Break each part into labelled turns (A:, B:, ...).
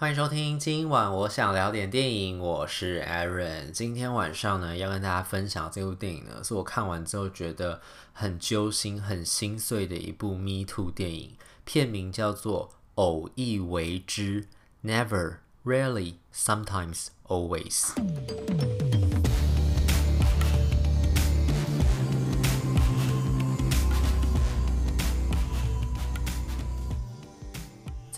A: 欢迎收听，今晚我想聊点电影，我是 Aaron。今天晚上呢，要跟大家分享这部电影呢，是我看完之后觉得很揪心、很心碎的一部 Me Too 电影，片名叫做《偶一为之》，Never, Rarely, Sometimes, Always。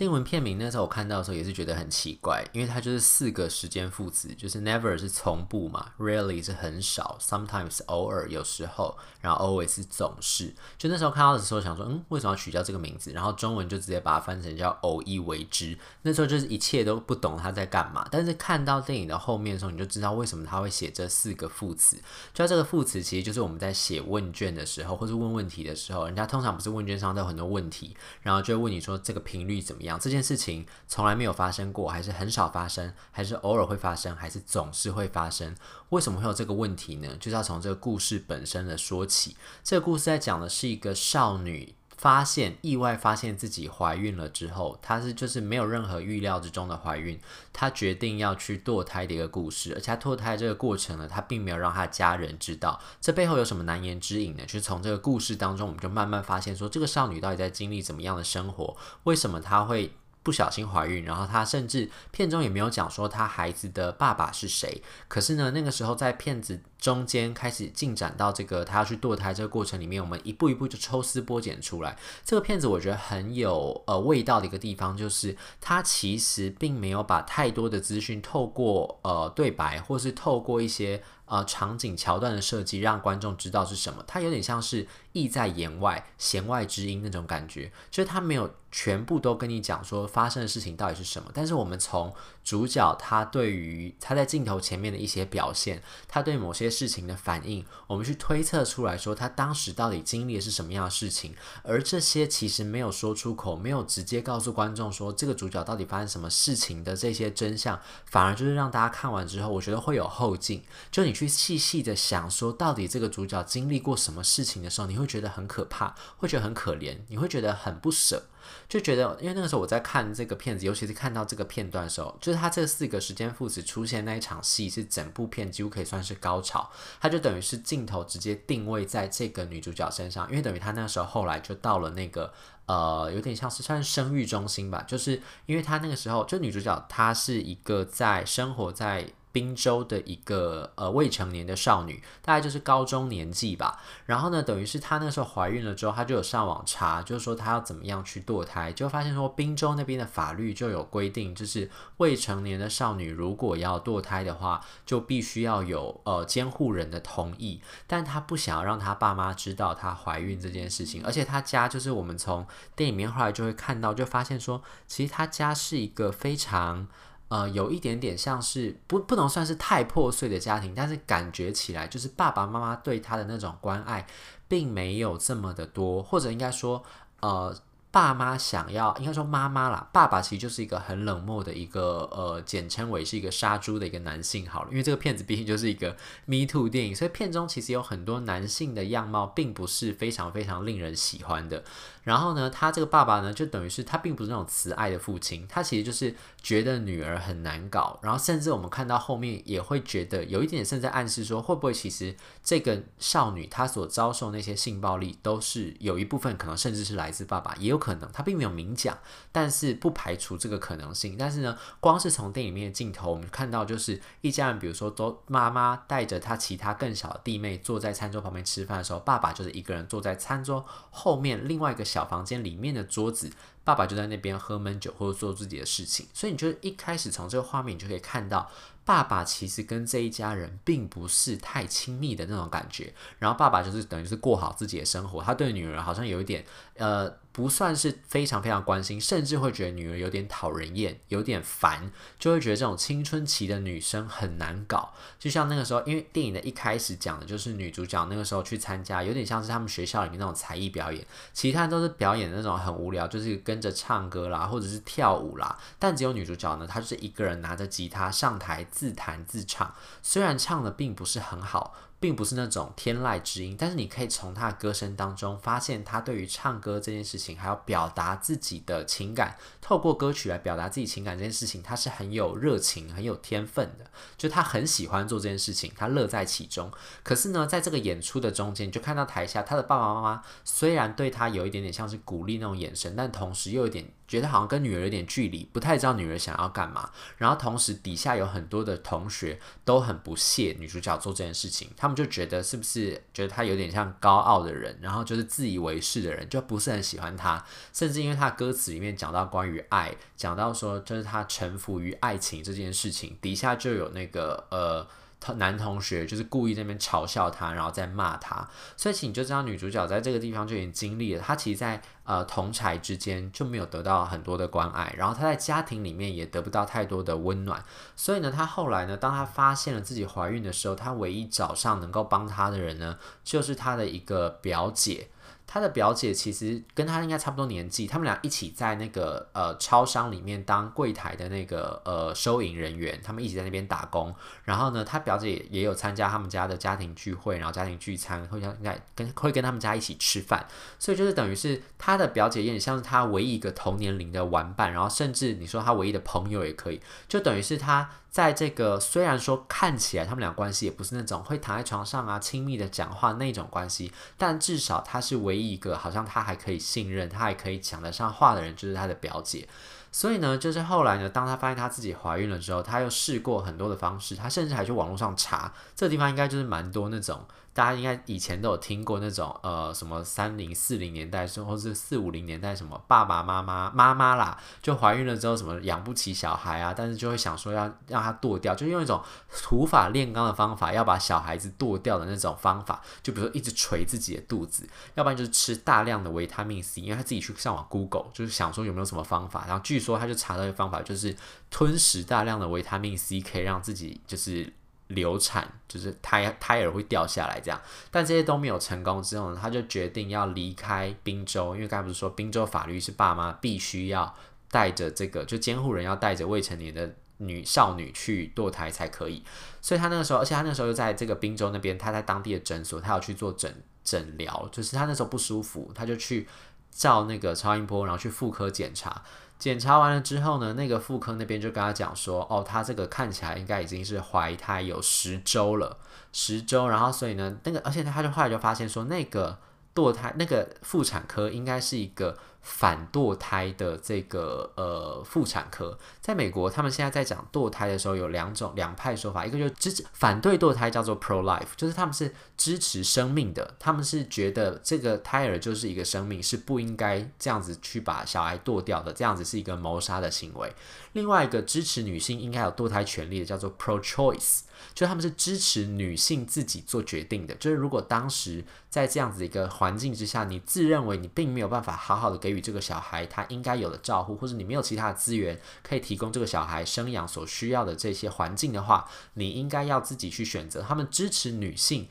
A: 英文片名那时候我看到的时候也是觉得很奇怪，因为它就是四个时间副词，就是 never 是从不嘛，really 是很少，sometimes 偶尔有时候，然后 always 总是。就那时候看到的时候想说，嗯，为什么要取消这个名字？然后中文就直接把它翻成叫偶一为之。那时候就是一切都不懂他在干嘛，但是看到电影的后面的时候，你就知道为什么他会写这四个副词。就这个副词其实就是我们在写问卷的时候，或是问问题的时候，人家通常不是问卷上都有很多问题，然后就会问你说这个频率怎么样。这件事情从来没有发生过，还是很少发生，还是偶尔会发生，还是总是会发生？为什么会有这个问题呢？就是要从这个故事本身的说起。这个故事在讲的是一个少女发现意外发现自己怀孕了之后，她是就是没有任何预料之中的怀孕，她决定要去堕胎的一个故事。而且她堕胎这个过程呢，她并没有让她家人知道。这背后有什么难言之隐呢？就是从这个故事当中，我们就慢慢发现说，这个少女到底在经历怎么样的生活？为什么她会？不小心怀孕，然后她甚至片中也没有讲说她孩子的爸爸是谁。可是呢，那个时候在片子中间开始进展到这个他要去堕胎这个过程里面，我们一步一步就抽丝剥茧出来。这个片子我觉得很有呃味道的一个地方，就是它其实并没有把太多的资讯透过呃对白，或是透过一些。呃，场景桥段的设计让观众知道是什么，它有点像是意在言外，弦外之音那种感觉，就是他没有全部都跟你讲说发生的事情到底是什么，但是我们从主角他对于他在镜头前面的一些表现，他对某些事情的反应，我们去推测出来说他当时到底经历的是什么样的事情，而这些其实没有说出口，没有直接告诉观众说这个主角到底发生什么事情的这些真相，反而就是让大家看完之后，我觉得会有后劲，就你去。细细的想说，到底这个主角经历过什么事情的时候，你会觉得很可怕，会觉得很可怜，你会觉得很不舍，就觉得，因为那个时候我在看这个片子，尤其是看到这个片段的时候，就是他这四个时间副词出现那一场戏，是整部片几乎可以算是高潮，他就等于是镜头直接定位在这个女主角身上，因为等于他那时候后来就到了那个呃，有点像是算是生育中心吧，就是因为他那个时候就女主角她是一个在生活在。宾州的一个呃未成年的少女，大概就是高中年纪吧。然后呢，等于是她那时候怀孕了之后，她就有上网查，就是说她要怎么样去堕胎，就发现说宾州那边的法律就有规定，就是未成年的少女如果要堕胎的话，就必须要有呃监护人的同意。但她不想要让她爸妈知道她怀孕这件事情，而且她家就是我们从电影里面后来就会看到，就发现说其实她家是一个非常。呃，有一点点像是不不能算是太破碎的家庭，但是感觉起来就是爸爸妈妈对他的那种关爱，并没有这么的多，或者应该说，呃。爸妈想要，应该说妈妈啦，爸爸其实就是一个很冷漠的一个，呃，简称为是一个杀猪的一个男性好了，因为这个片子毕竟就是一个 Me Too 电影，所以片中其实有很多男性的样貌，并不是非常非常令人喜欢的。然后呢，他这个爸爸呢，就等于是他并不是那种慈爱的父亲，他其实就是觉得女儿很难搞，然后甚至我们看到后面也会觉得有一点甚至暗示说，会不会其实这个少女她所遭受那些性暴力，都是有一部分可能甚至是来自爸爸，也有。可能他并没有明讲，但是不排除这个可能性。但是呢，光是从电影里面的镜头，我们看到就是一家人，比如说都妈妈带着他其他更小的弟妹坐在餐桌旁边吃饭的时候，爸爸就是一个人坐在餐桌后面另外一个小房间里面的桌子，爸爸就在那边喝闷酒或者做自己的事情。所以你就一开始从这个画面你就可以看到。爸爸其实跟这一家人并不是太亲密的那种感觉，然后爸爸就是等于是过好自己的生活，他对女儿好像有一点，呃，不算是非常非常关心，甚至会觉得女儿有点讨人厌，有点烦，就会觉得这种青春期的女生很难搞。就像那个时候，因为电影的一开始讲的就是女主角那个时候去参加，有点像是他们学校里面那种才艺表演，其他人都是表演的那种很无聊，就是跟着唱歌啦，或者是跳舞啦，但只有女主角呢，她就是一个人拿着吉他上台。自弹自唱，虽然唱的并不是很好，并不是那种天籁之音，但是你可以从他的歌声当中发现他对于唱歌这件事情，还有表达自己的情感，透过歌曲来表达自己情感这件事情，他是很有热情、很有天分的。就他很喜欢做这件事情，他乐在其中。可是呢，在这个演出的中间，你就看到台下他的爸爸妈妈虽然对他有一点点像是鼓励那种眼神，但同时又有点觉得好像跟女儿有点距离，不太知道女儿想要干嘛。然后同时底下有很多的同学都很不屑女主角做这件事情，他们就觉得是不是觉得她有点像高傲的人，然后就是自以为是的人，就不是很喜欢她。甚至因为她歌词里面讲到关于爱，讲到说就是她臣服于爱情这件事情，底下就有那个呃。男同学就是故意在那边嘲笑他，然后再骂他，所以其实你就知道女主角在这个地方就已经经历了。她其实在，在呃同侪之间就没有得到很多的关爱，然后她在家庭里面也得不到太多的温暖。所以呢，她后来呢，当她发现了自己怀孕的时候，她唯一找上能够帮她的人呢，就是她的一个表姐。他的表姐其实跟他应该差不多年纪，他们俩一起在那个呃超商里面当柜台的那个呃收银人员，他们一起在那边打工。然后呢，他表姐也，有参加他们家的家庭聚会，然后家庭聚餐会像应该跟会跟他们家一起吃饭，所以就是等于是他的表姐有点像是他唯一一个同年龄的玩伴，然后甚至你说他唯一的朋友也可以，就等于是他。在这个虽然说看起来他们俩关系也不是那种会躺在床上啊亲密的讲话那种关系，但至少他是唯一一个好像他还可以信任，他还可以讲得上话的人，就是他的表姐。所以呢，就是后来呢，当他发现他自己怀孕了之后，他又试过很多的方式，他甚至还去网络上查，这个地方应该就是蛮多那种。大家应该以前都有听过那种呃什么三零四零年代，或是四五零年代什么爸爸妈妈妈妈啦，就怀孕了之后什么养不起小孩啊，但是就会想说要让他堕掉，就用一种土法炼钢的方法要把小孩子堕掉的那种方法，就比如说一直捶自己的肚子，要不然就是吃大量的维他命 C，因为他自己去上网 Google 就是想说有没有什么方法，然后据说他就查到一个方法，就是吞食大量的维他命 C 可以让自己就是。流产就是胎胎儿会掉下来这样，但这些都没有成功之后呢，他就决定要离开宾州，因为刚才不是说宾州法律是爸妈必须要带着这个，就监护人要带着未成年的女少女去堕胎才可以，所以他那个时候，而且他那个时候又在这个宾州那边，他在当地的诊所，他要去做诊诊疗，就是他那时候不舒服，他就去照那个超音波，然后去妇科检查。检查完了之后呢，那个妇科那边就跟他讲说，哦，他这个看起来应该已经是怀胎有十周了，十周，然后所以呢，那个而且他就后来就发现说，那个堕胎那个妇产科应该是一个。反堕胎的这个呃妇产科，在美国，他们现在在讲堕胎的时候有两种两派说法，一个就是支持反对堕胎叫做 pro life，就是他们是支持生命的，他们是觉得这个胎儿就是一个生命，是不应该这样子去把小孩堕掉的，这样子是一个谋杀的行为。另外一个支持女性应该有堕胎权利的叫做 pro choice。就他们是支持女性自己做决定的，就是如果当时在这样子一个环境之下，你自认为你并没有办法好好的给予这个小孩他应该有的照顾，或者你没有其他的资源可以提供这个小孩生养所需要的这些环境的话，你应该要自己去选择。他们支持女性。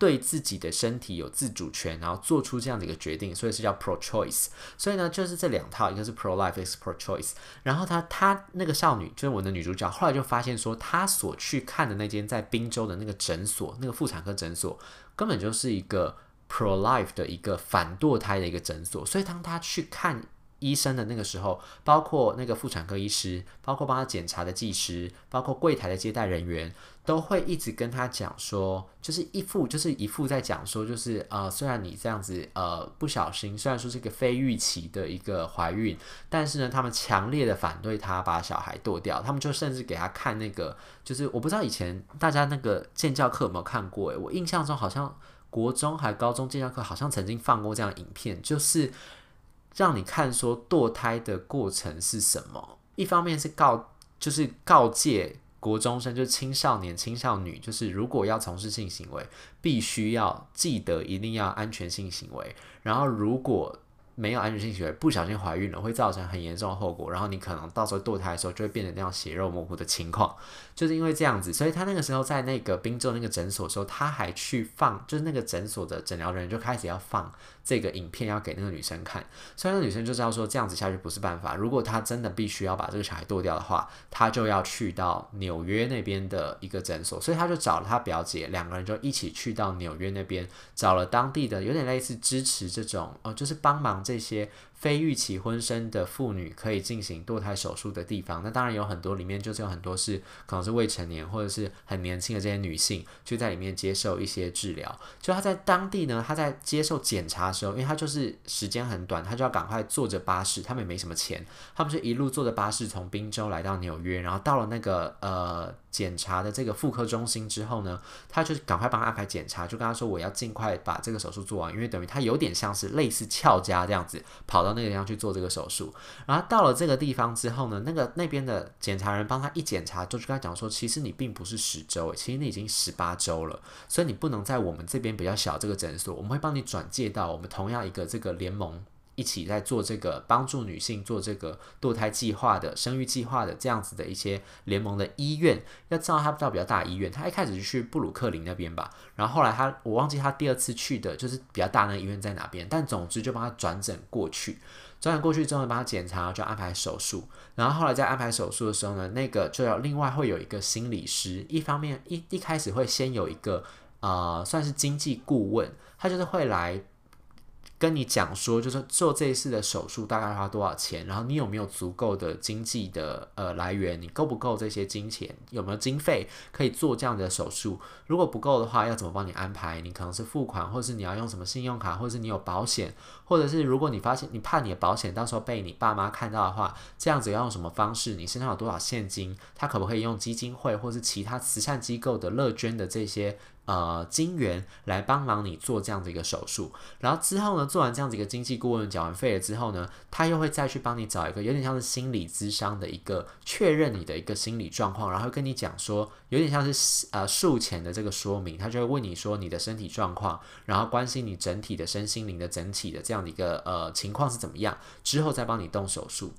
A: 对自己的身体有自主权，然后做出这样的一个决定，所以是叫 pro-choice。所以呢，就是这两套，一个是 pro-life，一个是 pro-choice。然后他他那个少女，就是我的女主角，后来就发现说，她所去看的那间在宾州的那个诊所，那个妇产科诊所，根本就是一个 pro-life 的一个反堕胎的一个诊所。所以当他去看。医生的那个时候，包括那个妇产科医师，包括帮他检查的技师，包括柜台的接待人员，都会一直跟他讲说，就是一副就是一副在讲说，就是呃，虽然你这样子呃不小心，虽然说是一个非预期的一个怀孕，但是呢，他们强烈的反对他把小孩堕掉，他们就甚至给他看那个，就是我不知道以前大家那个健教课有没有看过，诶，我印象中好像国中还高中健教课好像曾经放过这样的影片，就是。让你看说堕胎的过程是什么？一方面是告，就是告诫国中生，就是青少年、青少女，就是如果要从事性行为，必须要记得一定要安全性行为。然后，如果没有安全性行为，不小心怀孕了，会造成很严重的后果，然后你可能到时候堕胎的时候就会变成那样血肉模糊的情况，就是因为这样子，所以他那个时候在那个宾州那个诊所的时候，他还去放，就是那个诊所的诊疗人就开始要放这个影片要给那个女生看，所以那个女生就知道说这样子下去不是办法，如果她真的必须要把这个小孩堕掉的话，她就要去到纽约那边的一个诊所，所以他就找了他表姐，两个人就一起去到纽约那边，找了当地的有点类似支持这种哦，就是帮忙这些。非预期婚生的妇女可以进行堕胎手术的地方，那当然有很多，里面就是有很多是可能是未成年或者是很年轻的这些女性，就在里面接受一些治疗。就她在当地呢，她在接受检查的时候，因为她就是时间很短，她就要赶快坐着巴士，他们也没什么钱，他们就一路坐着巴士从宾州来到纽约，然后到了那个呃。检查的这个妇科中心之后呢，他就赶快帮他安排检查，就跟他说我要尽快把这个手术做完，因为等于他有点像是类似翘家这样子，跑到那个地方去做这个手术。然后到了这个地方之后呢，那个那边的检查人帮他一检查，就跟他讲说，其实你并不是十周，其实你已经十八周了，所以你不能在我们这边比较小这个诊所，我们会帮你转介到我们同样一个这个联盟。一起在做这个帮助女性做这个堕胎计划的生育计划的这样子的一些联盟的医院，要知道他到比较大医院，他一开始就去布鲁克林那边吧，然后后来他我忘记他第二次去的就是比较大那个医院在哪边，但总之就帮他转诊过去，转诊过去之后帮他检查，就安排手术，然后后来在安排手术的时候呢，那个就要另外会有一个心理师，一方面一一开始会先有一个呃算是经济顾问，他就是会来。跟你讲说，就是做这一次的手术大概花多少钱，然后你有没有足够的经济的呃来源，你够不够这些金钱，有没有经费可以做这样的手术？如果不够的话，要怎么帮你安排？你可能是付款，或是你要用什么信用卡，或者是你有保险，或者是如果你发现你怕你的保险到时候被你爸妈看到的话，这样子要用什么方式？你身上有多少现金？他可不可以用基金会或是其他慈善机构的乐捐的这些？呃，金源来帮忙你做这样的一个手术，然后之后呢，做完这样子一个经济顾问缴完费了之后呢，他又会再去帮你找一个有点像是心理咨商的一个确认你的一个心理状况，然后跟你讲说有点像是呃术前的这个说明，他就会问你说你的身体状况，然后关心你整体的身心灵的整体的这样的一个呃情况是怎么样，之后再帮你动手术。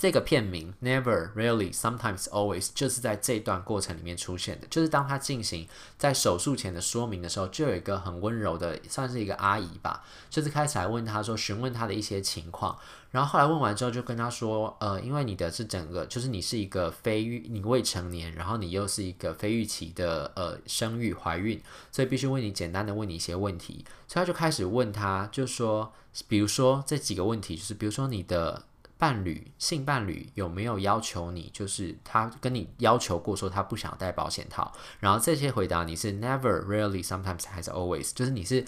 A: 这个片名 Never, Really, Sometimes, Always 就是在这段过程里面出现的。就是当他进行在手术前的说明的时候，就有一个很温柔的，算是一个阿姨吧，就是开始来问他说，询问他的一些情况。然后后来问完之后，就跟他说，呃，因为你的是整个，就是你是一个非育，你未成年，然后你又是一个非预期的呃生育怀孕，所以必须问你简单的问你一些问题。所以他就开始问他，就说，比如说这几个问题，就是比如说你的。伴侣，性伴侣有没有要求你？就是他跟你要求过说他不想戴保险套，然后这些回答你是 never, really sometimes 还是 always？就是你是。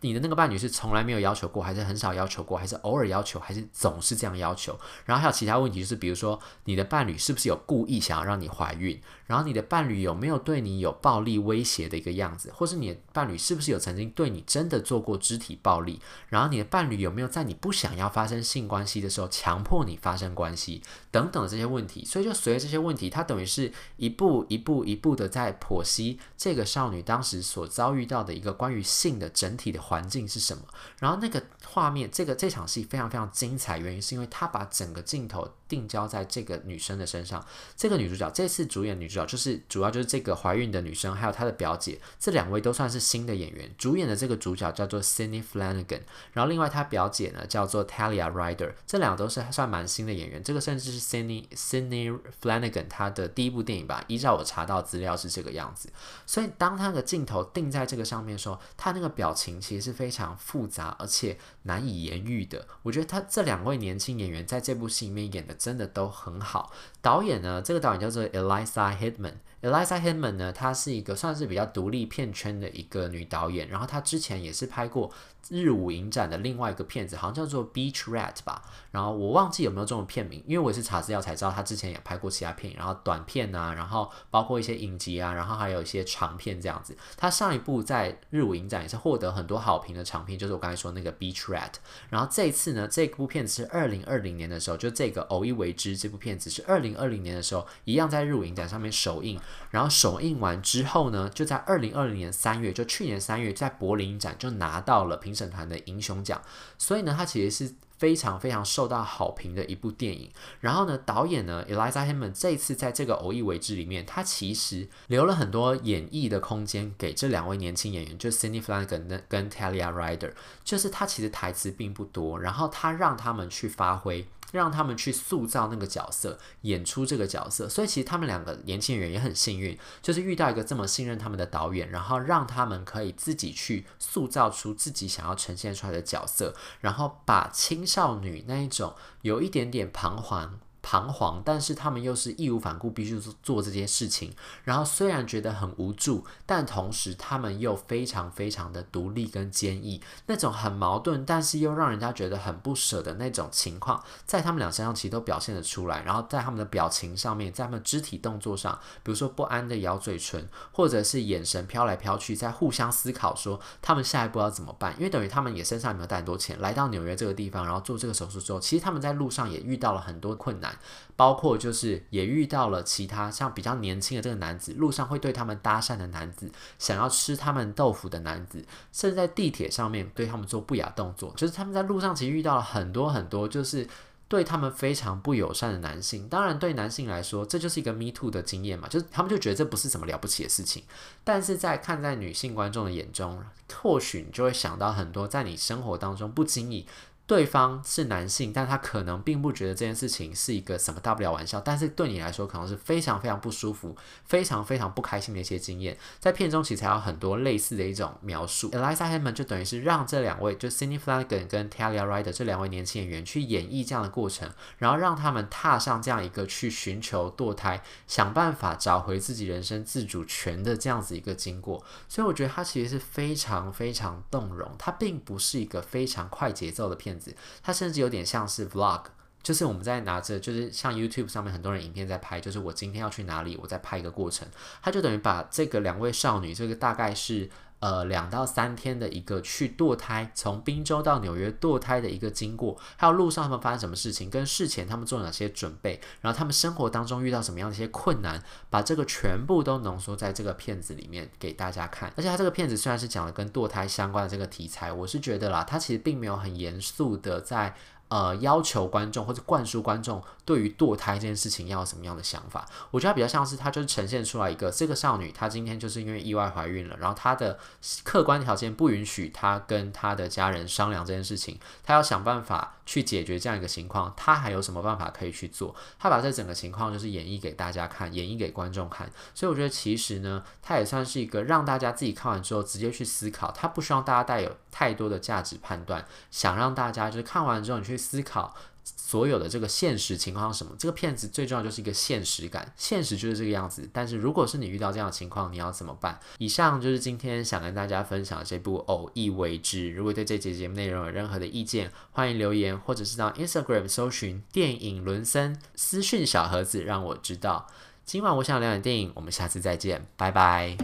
A: 你的那个伴侣是从来没有要求过，还是很少要求过，还是偶尔要求，还是总是这样要求？然后还有其他问题，就是比如说你的伴侣是不是有故意想要让你怀孕？然后你的伴侣有没有对你有暴力威胁的一个样子？或是你的伴侣是不是有曾经对你真的做过肢体暴力？然后你的伴侣有没有在你不想要发生性关系的时候强迫你发生关系？等等这些问题。所以就随着这些问题，它等于是一步一步一步的在剖析这个少女当时所遭遇到的一个关于性的整体的。环境是什么？然后那个画面，这个这场戏非常非常精彩，原因是因为他把整个镜头定焦在这个女生的身上。这个女主角这次主演女主角就是主要就是这个怀孕的女生，还有她的表姐，这两位都算是新的演员。主演的这个主角叫做 Sydney Flanagan，然后另外她表姐呢叫做 Talia Ryder，这两个都是算蛮新的演员。这个甚至是 Sydney Sydney Flanagan 她的第一部电影吧，依照我查到资料是这个样子。所以当她的镜头定在这个上面的时候，她那个表情其实。是非常复杂而且难以言喻的。我觉得她这两位年轻演员在这部戏里面演的真的都很好。导演呢，这个导演叫做 Eliza Hitman。Eliza Hittman 呢，她是一个算是比较独立片圈的一个女导演。然后她之前也是拍过日舞影展的另外一个片子，好像叫做 Beach Rat 吧。然后我忘记有没有这种片名，因为我也是查资料才知道他之前也拍过其他片，然后短片啊，然后包括一些影集啊，然后还有一些长片这样子。他上一部在日舞影展也是获得很多好评的长片，就是我刚才说那个 Beach Rat。然后这一次呢，这部片子是二零二零年的时候，就这个偶一为之这部片子是二零二零年的时候，一样在日舞影展上面首映。然后首映完之后呢，就在二零二零年三月，就去年三月，在柏林影展就拿到了评审团的英雄奖。所以呢，它其实是。非常非常受到好评的一部电影。然后呢，导演呢，Eliza Hammond 这一次在这个偶遇为之里面，他其实留了很多演绎的空间给这两位年轻演员，就是 Sydney Flanagan 跟 Talia Ryder。就是他其实台词并不多，然后他让他们去发挥。让他们去塑造那个角色，演出这个角色。所以其实他们两个年轻人也很幸运，就是遇到一个这么信任他们的导演，然后让他们可以自己去塑造出自己想要呈现出来的角色，然后把青少女那一种有一点点彷徨。彷徨，但是他们又是义无反顾，必须做做这件事情。然后虽然觉得很无助，但同时他们又非常非常的独立跟坚毅，那种很矛盾，但是又让人家觉得很不舍的那种情况，在他们俩身上其实都表现得出来。然后在他们的表情上面，在他们肢体动作上，比如说不安的咬嘴唇，或者是眼神飘来飘去，在互相思考说他们下一步要怎么办。因为等于他们也身上没有带很多钱，来到纽约这个地方，然后做这个手术之后，其实他们在路上也遇到了很多困难。包括就是也遇到了其他像比较年轻的这个男子，路上会对他们搭讪的男子，想要吃他们豆腐的男子，甚至在地铁上面对他们做不雅动作，就是他们在路上其实遇到了很多很多就是对他们非常不友善的男性。当然对男性来说，这就是一个 Me Too 的经验嘛，就是他们就觉得这不是什么了不起的事情。但是在看在女性观众的眼中，或许你就会想到很多在你生活当中不经意。对方是男性，但他可能并不觉得这件事情是一个什么大不了玩笑，但是对你来说可能是非常非常不舒服、非常非常不开心的一些经验。在片中其实还有很多类似的一种描述。Eliza Hammond 就等于是让这两位，就 Sydney Flanagan 跟 Talia Ryder 这两位年轻演员去演绎这样的过程，然后让他们踏上这样一个去寻求堕胎、想办法找回自己人生自主权的这样子一个经过。所以我觉得它其实是非常非常动容，它并不是一个非常快节奏的片。它甚至有点像是 vlog，就是我们在拿着，就是像 YouTube 上面很多人影片在拍，就是我今天要去哪里，我在拍一个过程。它就等于把这个两位少女，这个大概是呃两到三天的一个去堕胎，从宾州到纽约堕胎的一个经过，还有路上他们发生什么事情，跟事前他们做哪些准备，然后他们生活当中遇到什么样的一些困难，把这个全部都浓缩在这个片子里面给大家看。而且他这个片子虽然是讲了跟堕胎相关的这个题材，我是觉得啦，他其实并没有很严肃的在。呃，要求观众或者灌输观众对于堕胎这件事情要有什么样的想法？我觉得它比较像是，它就是呈现出来一个这个少女，她今天就是因为意外怀孕了，然后她的客观条件不允许她跟她的家人商量这件事情，她要想办法去解决这样一个情况，她还有什么办法可以去做？她把这整个情况就是演绎给大家看，演绎给观众看，所以我觉得其实呢，它也算是一个让大家自己看完之后直接去思考，它不希望大家带有太多的价值判断，想让大家就是看完之后你去。思考所有的这个现实情况是什么？这个片子最重要就是一个现实感，现实就是这个样子。但是如果是你遇到这样的情况，你要怎么办？以上就是今天想跟大家分享这部《偶一为之》。如果对这节节目内容有任何的意见，欢迎留言，或者是到 Instagram 搜寻电影伦森私讯小盒子，让我知道。今晚我想聊点电影，我们下次再见，拜拜。